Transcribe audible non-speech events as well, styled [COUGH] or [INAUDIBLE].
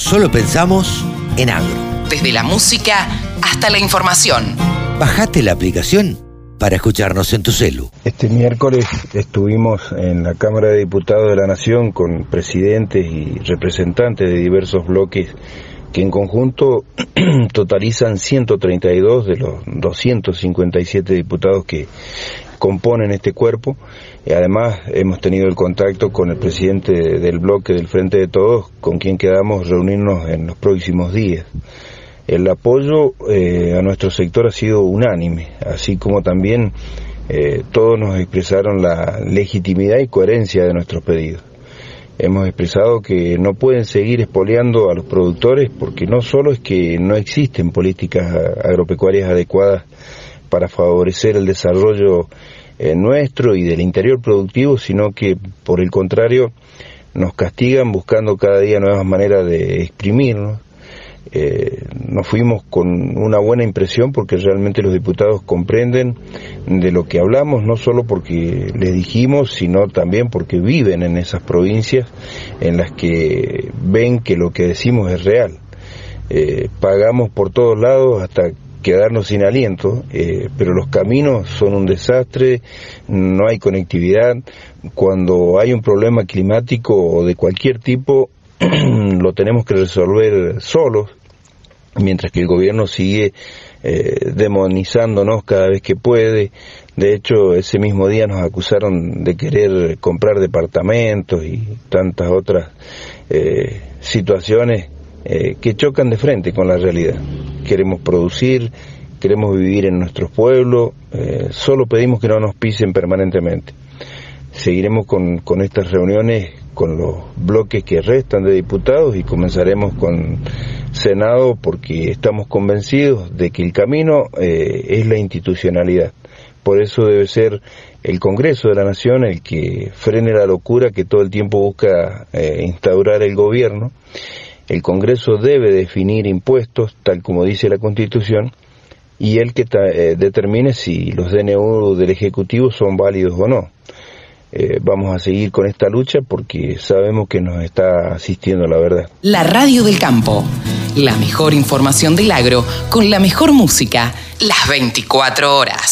Solo pensamos en agro. Desde la música hasta la información. Bajate la aplicación para escucharnos en tu celu. Este miércoles estuvimos en la Cámara de Diputados de la Nación con presidentes y representantes de diversos bloques que en conjunto [CLEARS THROAT] totalizan 132 de los 257 diputados que componen este cuerpo. Y además hemos tenido el contacto con el presidente del bloque del Frente de Todos, con quien quedamos reunirnos en los próximos días. El apoyo eh, a nuestro sector ha sido unánime, así como también eh, todos nos expresaron la legitimidad y coherencia de nuestros pedidos. Hemos expresado que no pueden seguir expoliando a los productores porque no solo es que no existen políticas agropecuarias adecuadas para favorecer el desarrollo eh, nuestro y del interior productivo, sino que por el contrario nos castigan buscando cada día nuevas maneras de exprimirnos. Eh, nos fuimos con una buena impresión porque realmente los diputados comprenden de lo que hablamos, no solo porque les dijimos, sino también porque viven en esas provincias en las que ven que lo que decimos es real. Eh, pagamos por todos lados hasta quedarnos sin aliento, eh, pero los caminos son un desastre, no hay conectividad, cuando hay un problema climático o de cualquier tipo, [CLEARS THROAT] lo tenemos que resolver solos, mientras que el gobierno sigue eh, demonizándonos cada vez que puede. De hecho, ese mismo día nos acusaron de querer comprar departamentos y tantas otras eh, situaciones eh, que chocan de frente con la realidad. Queremos producir, queremos vivir en nuestros pueblos, eh, solo pedimos que no nos pisen permanentemente. Seguiremos con, con estas reuniones con los bloques que restan de diputados y comenzaremos con Senado porque estamos convencidos de que el camino eh, es la institucionalidad. Por eso debe ser el Congreso de la Nación el que frene la locura que todo el tiempo busca instaurar el gobierno el Congreso debe definir impuestos, tal como dice la Constitución, y el que eh, determine si los DNU del Ejecutivo son válidos o no. Eh, vamos a seguir con esta lucha porque sabemos que nos está asistiendo la verdad. La radio del campo, la mejor información del agro con la mejor música, las 24 horas.